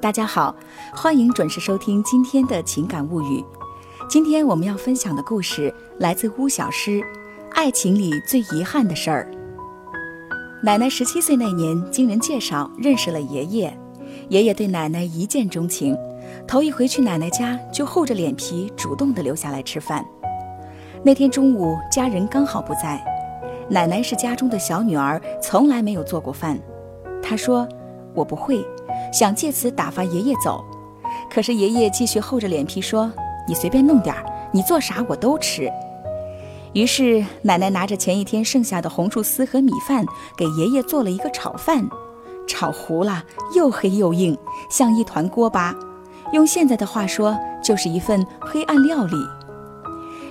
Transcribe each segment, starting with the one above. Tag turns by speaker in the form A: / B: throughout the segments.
A: 大家好，欢迎准时收听今天的情感物语。今天我们要分享的故事来自巫小诗《爱情里最遗憾的事儿》。奶奶十七岁那年，经人介绍认识了爷爷，爷爷对奶奶一见钟情，头一回去奶奶家就厚着脸皮主动的留下来吃饭。那天中午，家人刚好不在，奶奶是家中的小女儿，从来没有做过饭。她说：“我不会。”想借此打发爷爷走，可是爷爷继续厚着脸皮说：“你随便弄点儿，你做啥我都吃。”于是奶奶拿着前一天剩下的红薯丝和米饭，给爷爷做了一个炒饭，炒糊了，又黑又硬，像一团锅巴。用现在的话说，就是一份黑暗料理。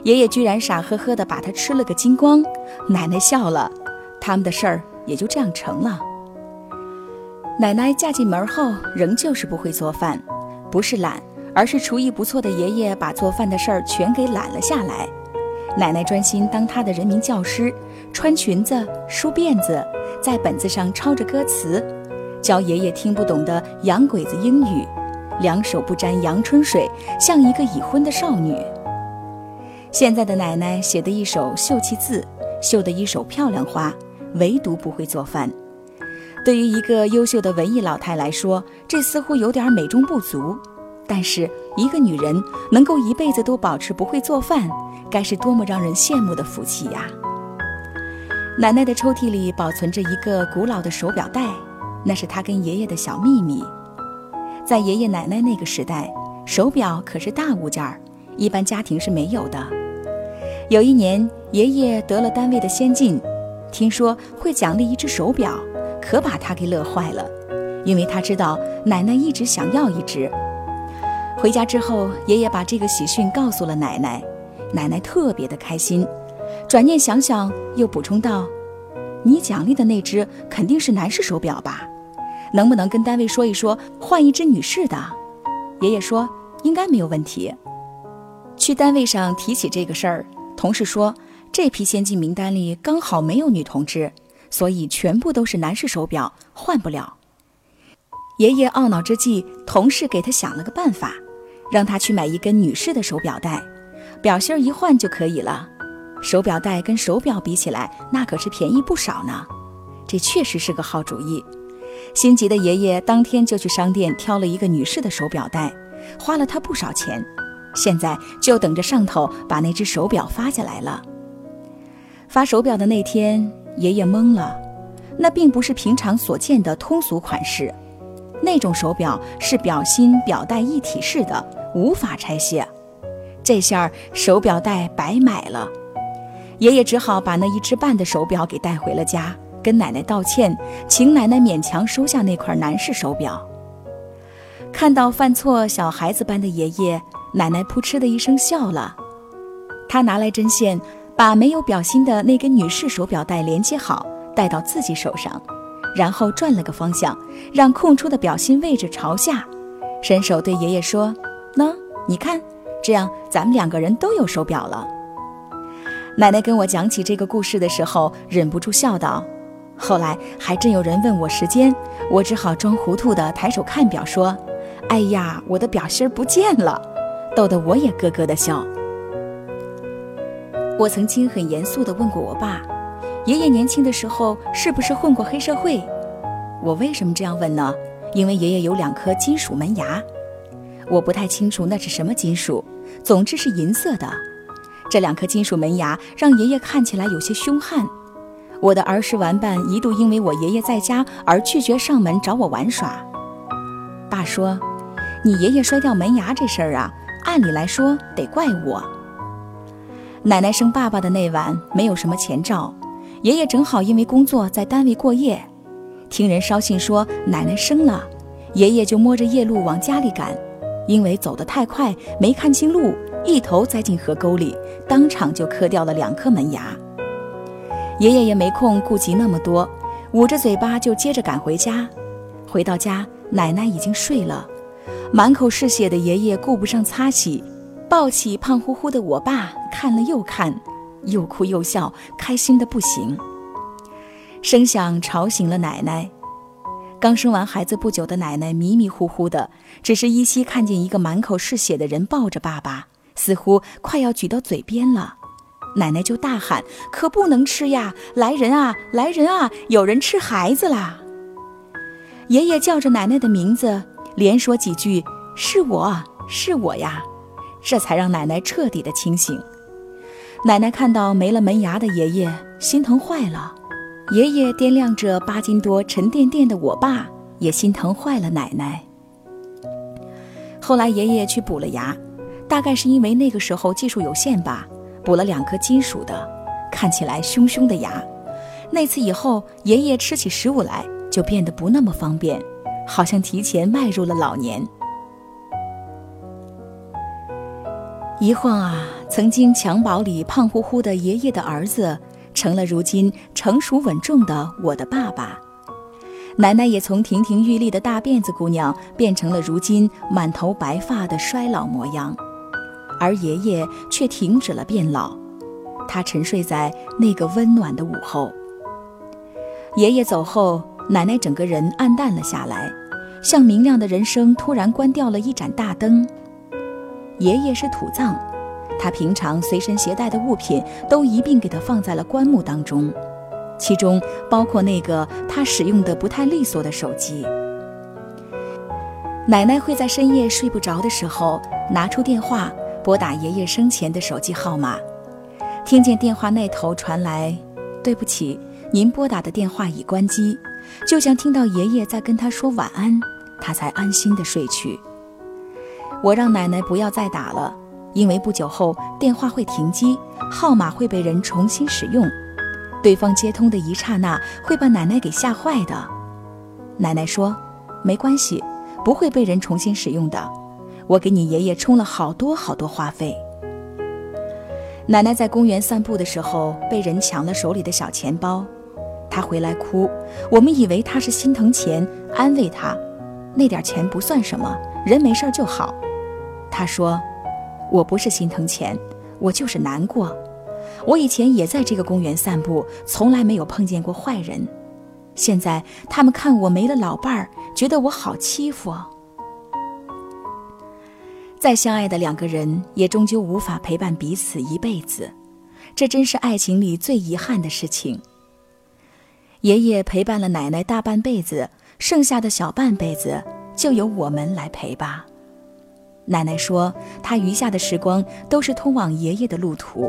A: 爷爷居然傻呵呵地把它吃了个精光，奶奶笑了，他们的事儿也就这样成了。奶奶嫁进门后，仍旧是不会做饭，不是懒，而是厨艺不错的爷爷把做饭的事儿全给揽了下来。奶奶专心当她的人民教师，穿裙子、梳辫子，在本子上抄着歌词，教爷爷听不懂的洋鬼子英语，两手不沾阳春水，像一个已婚的少女。现在的奶奶写的一手秀气字，绣的一手漂亮花，唯独不会做饭。对于一个优秀的文艺老太来说，这似乎有点美中不足。但是，一个女人能够一辈子都保持不会做饭，该是多么让人羡慕的福气呀！奶奶的抽屉里保存着一个古老的手表带，那是她跟爷爷的小秘密。在爷爷奶奶那个时代，手表可是大物件儿，一般家庭是没有的。有一年，爷爷得了单位的先进，听说会奖励一只手表。可把他给乐坏了，因为他知道奶奶一直想要一只。回家之后，爷爷把这个喜讯告诉了奶奶，奶奶特别的开心。转念想想，又补充道：“你奖励的那只肯定是男士手表吧？能不能跟单位说一说，换一只女士的？”爷爷说：“应该没有问题。”去单位上提起这个事儿，同事说这批先进名单里刚好没有女同志。所以全部都是男士手表，换不了。爷爷懊恼之际，同事给他想了个办法，让他去买一根女士的手表带，表芯儿一换就可以了。手表带跟手表比起来，那可是便宜不少呢。这确实是个好主意。心急的爷爷当天就去商店挑了一个女士的手表带，花了他不少钱。现在就等着上头把那只手表发下来了。发手表的那天。爷爷懵了，那并不是平常所见的通俗款式，那种手表是表芯表带一体式的，无法拆卸。这下手表带白买了，爷爷只好把那一只半的手表给带回了家，跟奶奶道歉，请奶奶勉强收下那块男士手表。看到犯错小孩子般的爷爷，奶奶扑哧的一声笑了，她拿来针线。把没有表芯的那根女士手表带连接好，戴到自己手上，然后转了个方向，让空出的表芯位置朝下，伸手对爷爷说：“喏，你看，这样咱们两个人都有手表了。”奶奶跟我讲起这个故事的时候，忍不住笑道。后来还真有人问我时间，我只好装糊涂的抬手看表，说：“哎呀，我的表芯不见了！”逗得我也咯咯的笑。我曾经很严肃地问过我爸：“爷爷年轻的时候是不是混过黑社会？”我为什么这样问呢？因为爷爷有两颗金属门牙，我不太清楚那是什么金属，总之是银色的。这两颗金属门牙让爷爷看起来有些凶悍。我的儿时玩伴一度因为我爷爷在家而拒绝上门找我玩耍。爸说：“你爷爷摔掉门牙这事儿啊，按理来说得怪我。”奶奶生爸爸的那晚没有什么前兆，爷爷正好因为工作在单位过夜，听人捎信说奶奶生了，爷爷就摸着夜路往家里赶，因为走得太快没看清路，一头栽进河沟里，当场就磕掉了两颗门牙。爷爷也没空顾及那么多，捂着嘴巴就接着赶回家。回到家，奶奶已经睡了，满口是血的爷爷顾不上擦洗。抱起胖乎乎的我爸，看了又看，又哭又笑，开心的不行。声响吵醒了奶奶，刚生完孩子不久的奶奶迷迷糊糊的，只是依稀看见一个满口是血的人抱着爸爸，似乎快要举到嘴边了。奶奶就大喊：“可不能吃呀！来人啊，来人啊！有人吃孩子啦！”爷爷叫着奶奶的名字，连说几句：“是我是我呀！”这才让奶奶彻底的清醒。奶奶看到没了门牙的爷爷，心疼坏了。爷爷掂量着八斤多、沉甸甸的我爸，也心疼坏了奶奶。后来爷爷去补了牙，大概是因为那个时候技术有限吧，补了两颗金属的，看起来凶凶的牙。那次以后，爷爷吃起食物来就变得不那么方便，好像提前迈入了老年。一晃啊，曾经襁褓里胖乎乎的爷爷的儿子。成了如今成熟稳重的我的爸爸，奶奶也从亭亭玉立的大辫子姑娘变成了如今满头白发的衰老模样，而爷爷却停止了变老，他沉睡在那个温暖的午后。爷爷走后，奶奶整个人暗淡了下来，像明亮的人生突然关掉了一盏大灯。爷爷是土葬。他平常随身携带的物品都一并给他放在了棺木当中，其中包括那个他使用的不太利索的手机。奶奶会在深夜睡不着的时候拿出电话拨打爷爷生前的手机号码，听见电话那头传来“对不起，您拨打的电话已关机”，就像听到爷爷在跟他说晚安，他才安心的睡去。我让奶奶不要再打了。因为不久后电话会停机，号码会被人重新使用，对方接通的一刹那会把奶奶给吓坏的。奶奶说：“没关系，不会被人重新使用的。我给你爷爷充了好多好多话费。”奶奶在公园散步的时候被人抢了手里的小钱包，她回来哭，我们以为她是心疼钱，安慰她：“那点钱不算什么，人没事就好。”他说。我不是心疼钱，我就是难过。我以前也在这个公园散步，从来没有碰见过坏人。现在他们看我没了老伴儿，觉得我好欺负。再相爱的两个人，也终究无法陪伴彼此一辈子，这真是爱情里最遗憾的事情。爷爷陪伴了奶奶大半辈子，剩下的小半辈子就由我们来陪吧。奶奶说：“她余下的时光都是通往爷爷的路途，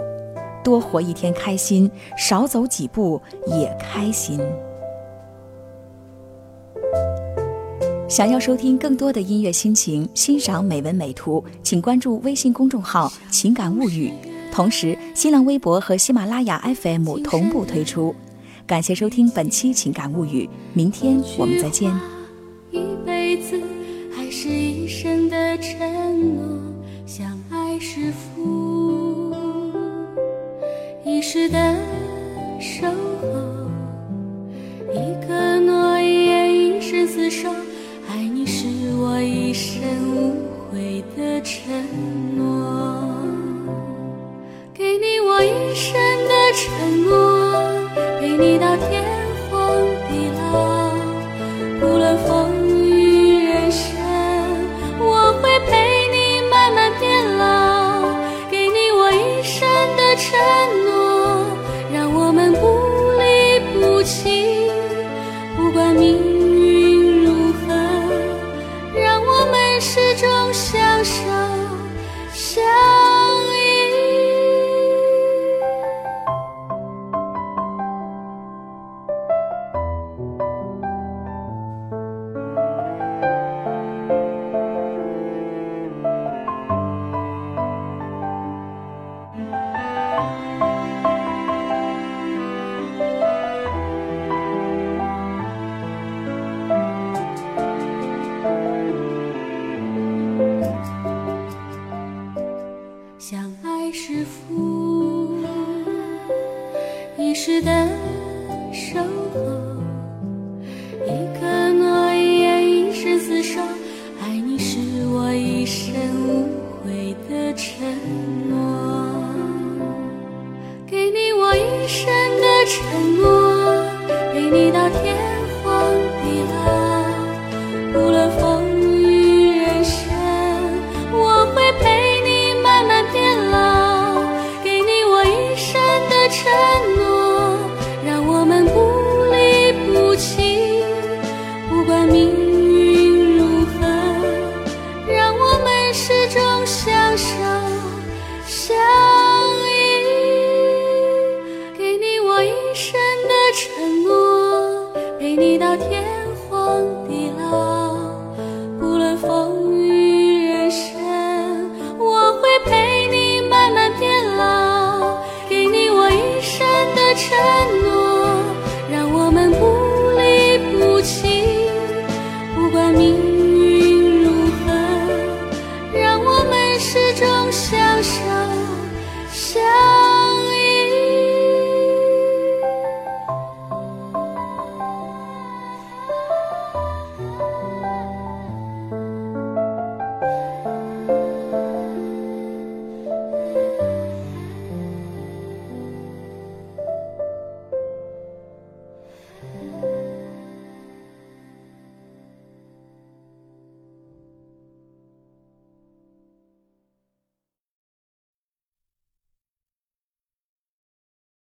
A: 多活一天开心，少走几步也开心。”想要收听更多的音乐心情，欣赏美文美图，请关注微信公众号“情感物语”，同时新浪微博和喜马拉雅 FM 同步推出。感谢收听本期《情感物语》，明天我们再见。
B: 是一生的承诺，相爱是福，一世的守候，一个诺言，一生厮守，爱你是我一生无悔的承诺，是福，一世的守候，一个诺言，一生厮守，爱你是我一生无悔的承